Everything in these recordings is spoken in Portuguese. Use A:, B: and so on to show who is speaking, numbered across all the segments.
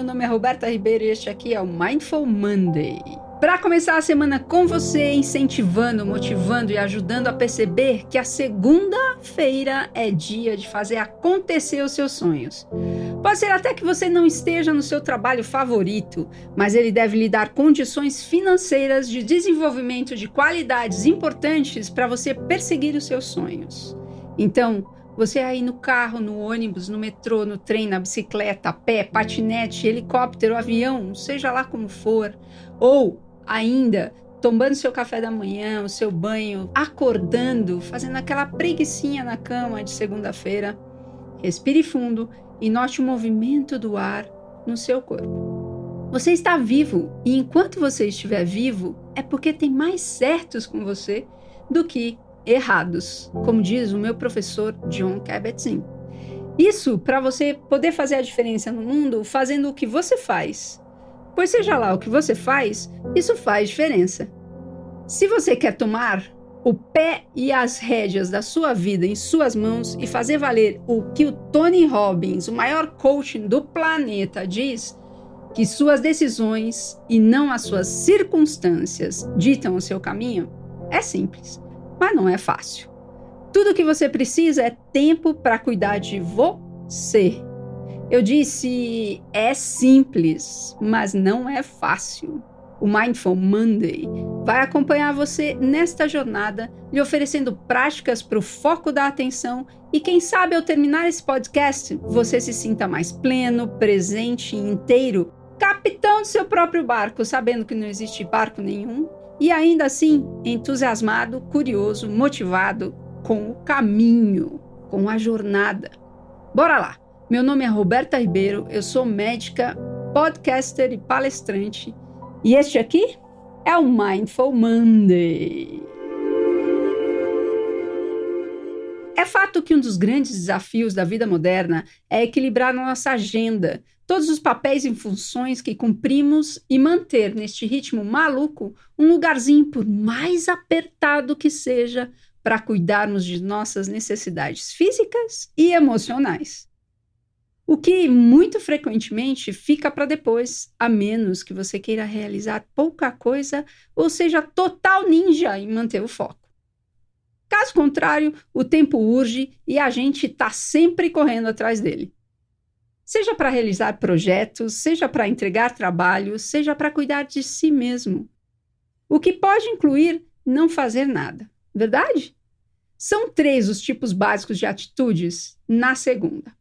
A: meu nome é Roberta Ribeiro e este aqui é o Mindful Monday. Para começar a semana com você, incentivando, motivando e ajudando a perceber que a segunda-feira é dia de fazer acontecer os seus sonhos. Pode ser até que você não esteja no seu trabalho favorito, mas ele deve lhe dar condições financeiras de desenvolvimento de qualidades importantes para você perseguir os seus sonhos. Então, você aí no carro, no ônibus, no metrô, no trem, na bicicleta, a pé, patinete, helicóptero, avião, seja lá como for, ou ainda tomando seu café da manhã, o seu banho, acordando, fazendo aquela preguiçinha na cama de segunda-feira, respire fundo e note o movimento do ar no seu corpo. Você está vivo e enquanto você estiver vivo, é porque tem mais certos com você do que errados, como diz o meu professor John Kabat-Zinn. Isso para você poder fazer a diferença no mundo fazendo o que você faz. Pois seja lá o que você faz, isso faz diferença. Se você quer tomar o pé e as rédeas da sua vida em suas mãos e fazer valer o que o Tony Robbins, o maior coaching do planeta, diz, que suas decisões e não as suas circunstâncias ditam o seu caminho, é simples mas não é fácil. Tudo que você precisa é tempo para cuidar de você. Eu disse, é simples, mas não é fácil. O Mindful Monday vai acompanhar você nesta jornada, lhe oferecendo práticas para o foco da atenção e, quem sabe, ao terminar esse podcast, você se sinta mais pleno, presente e inteiro, capitão do seu próprio barco, sabendo que não existe barco nenhum e ainda assim entusiasmado, curioso, motivado com o caminho, com a jornada. Bora lá! Meu nome é Roberta Ribeiro, eu sou médica, podcaster e palestrante, e este aqui é o Mindful Monday. É fato que um dos grandes desafios da vida moderna é equilibrar nossa agenda, todos os papéis e funções que cumprimos e manter neste ritmo maluco um lugarzinho, por mais apertado que seja, para cuidarmos de nossas necessidades físicas e emocionais. O que muito frequentemente fica para depois, a menos que você queira realizar pouca coisa ou seja total ninja em manter o foco. Caso contrário, o tempo urge e a gente está sempre correndo atrás dele. Seja para realizar projetos, seja para entregar trabalho, seja para cuidar de si mesmo. O que pode incluir não fazer nada, verdade? São três os tipos básicos de atitudes na segunda.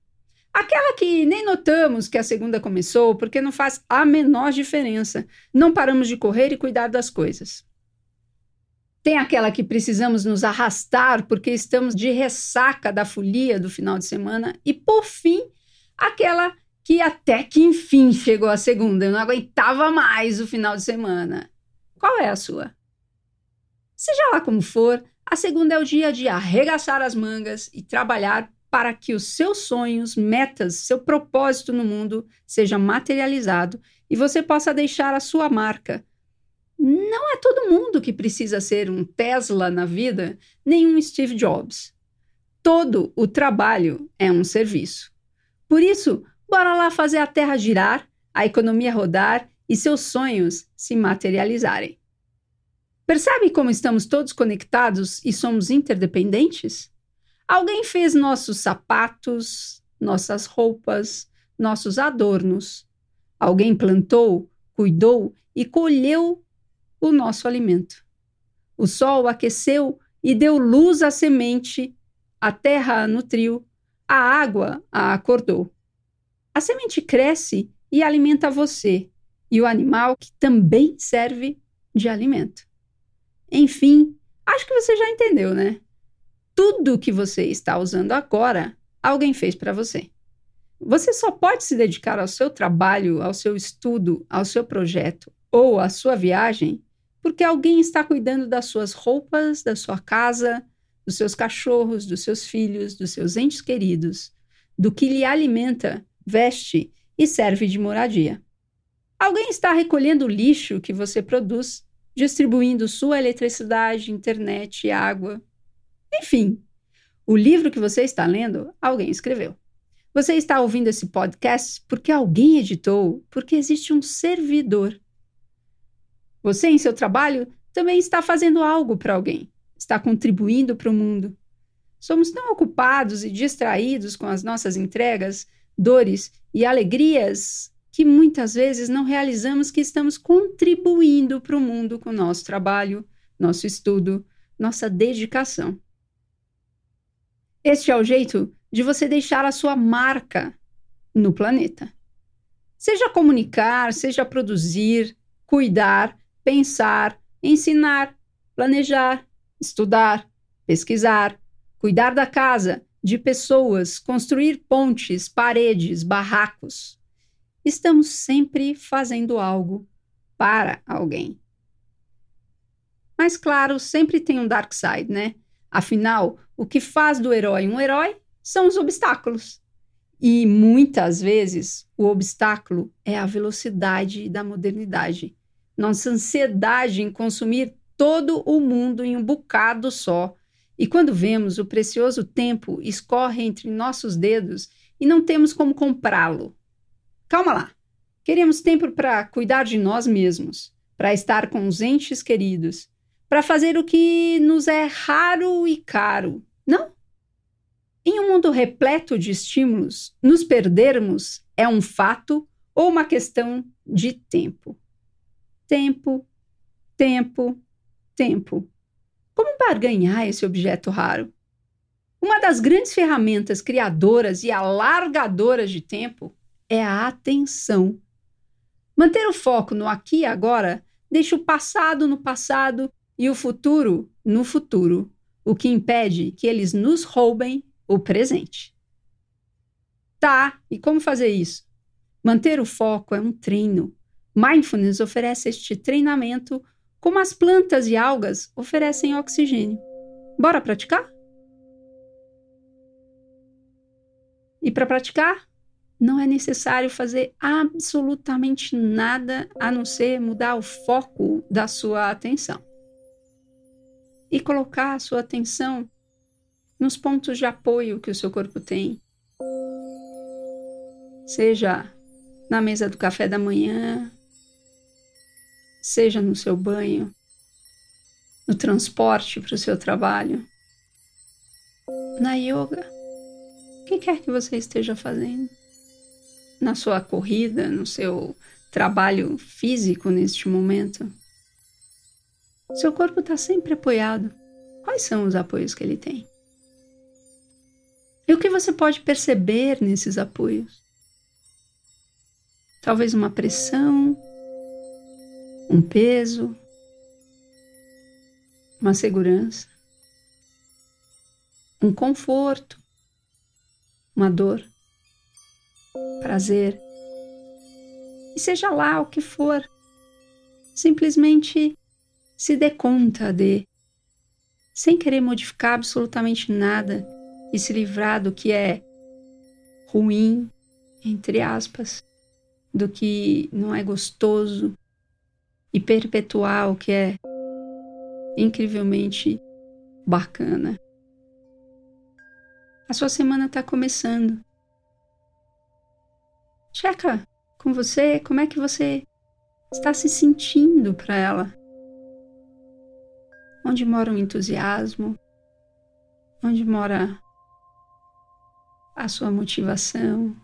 A: Aquela que nem notamos que a segunda começou porque não faz a menor diferença. Não paramos de correr e cuidar das coisas. Tem aquela que precisamos nos arrastar porque estamos de ressaca da folia do final de semana. E, por fim, aquela que até que enfim chegou a segunda. Eu não aguentava mais o final de semana. Qual é a sua? Seja lá como for, a segunda é o dia de arregaçar as mangas e trabalhar para que os seus sonhos, metas, seu propósito no mundo seja materializado e você possa deixar a sua marca não é todo mundo que precisa ser um Tesla na vida, nem um Steve Jobs. Todo o trabalho é um serviço. Por isso, bora lá fazer a terra girar, a economia rodar e seus sonhos se materializarem. Percebe como estamos todos conectados e somos interdependentes? Alguém fez nossos sapatos, nossas roupas, nossos adornos. Alguém plantou, cuidou e colheu o nosso alimento. O sol aqueceu e deu luz à semente, a terra a nutriu, a água a acordou. A semente cresce e alimenta você e o animal que também serve de alimento. Enfim, acho que você já entendeu, né? Tudo que você está usando agora, alguém fez para você. Você só pode se dedicar ao seu trabalho, ao seu estudo, ao seu projeto ou à sua viagem porque alguém está cuidando das suas roupas, da sua casa, dos seus cachorros, dos seus filhos, dos seus entes queridos, do que lhe alimenta, veste e serve de moradia. Alguém está recolhendo o lixo que você produz, distribuindo sua eletricidade, internet água. Enfim, o livro que você está lendo, alguém escreveu. Você está ouvindo esse podcast porque alguém editou, porque existe um servidor. Você, em seu trabalho, também está fazendo algo para alguém, está contribuindo para o mundo. Somos tão ocupados e distraídos com as nossas entregas, dores e alegrias que muitas vezes não realizamos que estamos contribuindo para o mundo com nosso trabalho, nosso estudo, nossa dedicação. Este é o jeito de você deixar a sua marca no planeta. Seja comunicar, seja produzir, cuidar, pensar, ensinar, planejar, estudar, pesquisar, cuidar da casa, de pessoas, construir pontes, paredes, barracos. Estamos sempre fazendo algo para alguém. Mas, claro, sempre tem um dark side, né? Afinal, o que faz do herói um herói são os obstáculos. E muitas vezes o obstáculo é a velocidade da modernidade. Nossa ansiedade em consumir todo o mundo em um bocado só. E quando vemos o precioso tempo escorre entre nossos dedos e não temos como comprá-lo. Calma lá. Queremos tempo para cuidar de nós mesmos, para estar com os entes queridos, para fazer o que nos é raro e caro, não? Em um mundo repleto de estímulos, nos perdermos é um fato ou uma questão de tempo. Tempo, tempo, tempo. Como barganhar esse objeto raro? Uma das grandes ferramentas criadoras e alargadoras de tempo é a atenção. Manter o foco no aqui e agora deixa o passado no passado e o futuro no futuro, o que impede que eles nos roubem o presente. Tá, e como fazer isso? Manter o foco é um treino. Mindfulness oferece este treinamento como as plantas e algas oferecem oxigênio. Bora praticar? E para praticar, não é necessário fazer absolutamente nada a não ser mudar o foco da sua atenção e colocar a sua atenção nos pontos de apoio que o seu corpo tem. Seja na mesa do café da manhã, seja no seu banho, no transporte para o seu trabalho, na yoga, o que quer que você esteja fazendo, na sua corrida, no seu trabalho físico neste momento. Seu corpo está sempre apoiado. Quais são os apoios que ele tem? E o que você pode perceber nesses apoios? Talvez uma pressão, um peso, uma segurança, um conforto, uma dor, prazer. E seja lá o que for, simplesmente se dê conta de, sem querer modificar absolutamente nada e se livrar do que é ruim, entre aspas, do que não é gostoso e perpetuar o que é incrivelmente bacana. A sua semana está começando. Checa com você como é que você está se sentindo para ela. Onde mora o entusiasmo? Onde mora a sua motivação.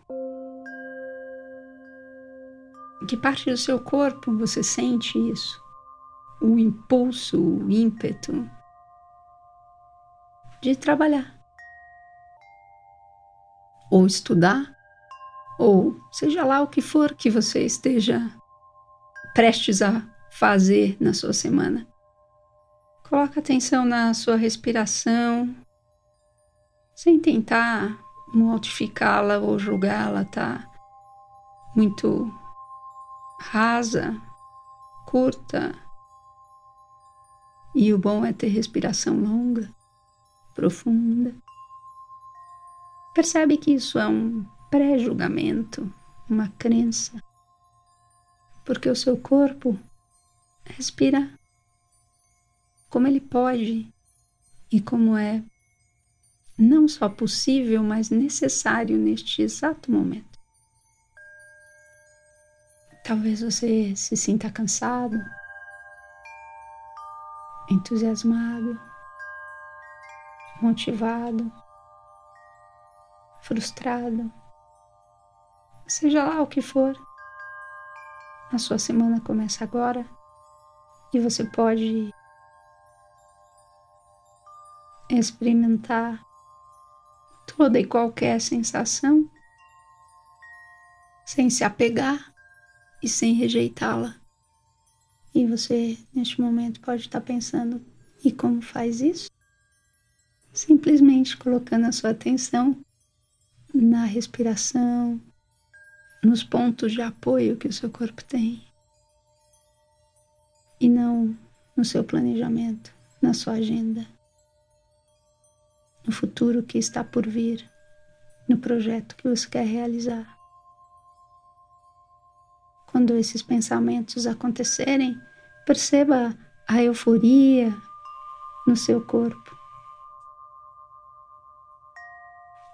A: Em que parte do seu corpo você sente isso? O impulso, o ímpeto de trabalhar, ou estudar, ou seja lá o que for que você esteja prestes a fazer na sua semana. Coloque atenção na sua respiração, sem tentar modificá-la ou julgá-la, tá? Muito rasa, curta. E o bom é ter respiração longa, profunda. Percebe que isso é um pré-julgamento, uma crença, porque o seu corpo respira como ele pode e como é não só possível, mas necessário neste exato momento. Talvez você se sinta cansado, entusiasmado, motivado, frustrado, seja lá o que for. A sua semana começa agora e você pode experimentar toda e qualquer sensação sem se apegar e sem rejeitá-la. E você, neste momento, pode estar pensando: e como faz isso? Simplesmente colocando a sua atenção na respiração, nos pontos de apoio que o seu corpo tem, e não no seu planejamento, na sua agenda no futuro que está por vir, no projeto que você quer realizar. Quando esses pensamentos acontecerem, perceba a euforia no seu corpo.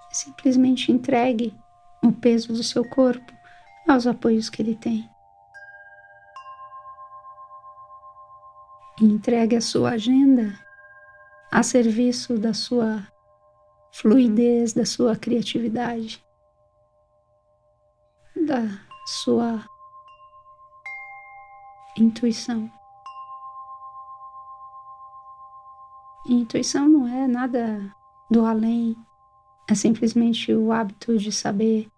A: Simplesmente entregue o peso do seu corpo aos apoios que ele tem. Entregue a sua agenda a serviço da sua fluidez da sua criatividade, da sua intuição. E intuição não é nada do além, é simplesmente o hábito de saber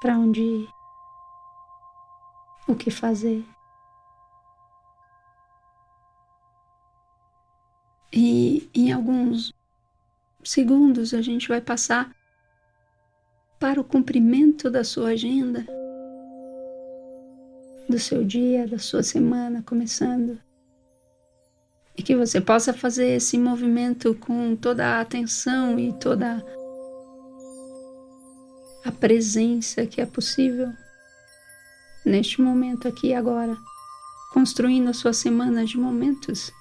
A: para onde ir, o que fazer. E em alguns segundos a gente vai passar para o cumprimento da sua agenda, do seu dia, da sua semana começando. E que você possa fazer esse movimento com toda a atenção e toda a presença que é possível neste momento aqui e agora, construindo a sua semana de momentos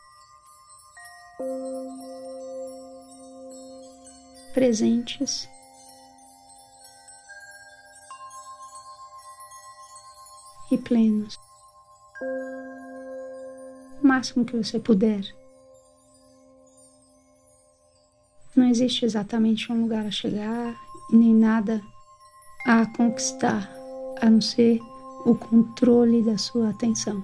A: presentes. E plenos. O máximo que você puder. Não existe exatamente um lugar a chegar e nem nada a conquistar, a não ser o controle da sua atenção.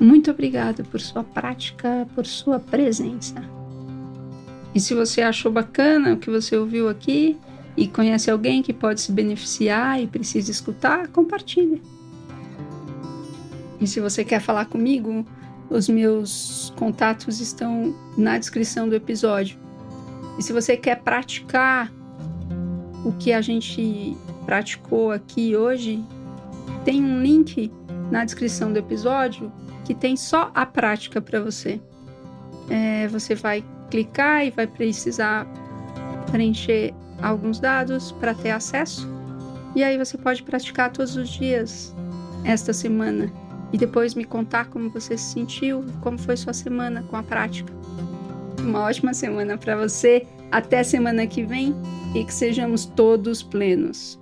A: Muito obrigada por sua prática, por sua presença. E se você achou bacana o que você ouviu aqui e conhece alguém que pode se beneficiar e precisa escutar, compartilhe. E se você quer falar comigo, os meus contatos estão na descrição do episódio. E se você quer praticar o que a gente praticou aqui hoje, tem um link na descrição do episódio que tem só a prática para você. É, você vai clicar e vai precisar preencher alguns dados para ter acesso. E aí você pode praticar todos os dias esta semana e depois me contar como você se sentiu, como foi sua semana com a prática. Uma ótima semana para você. Até semana que vem e que sejamos todos plenos.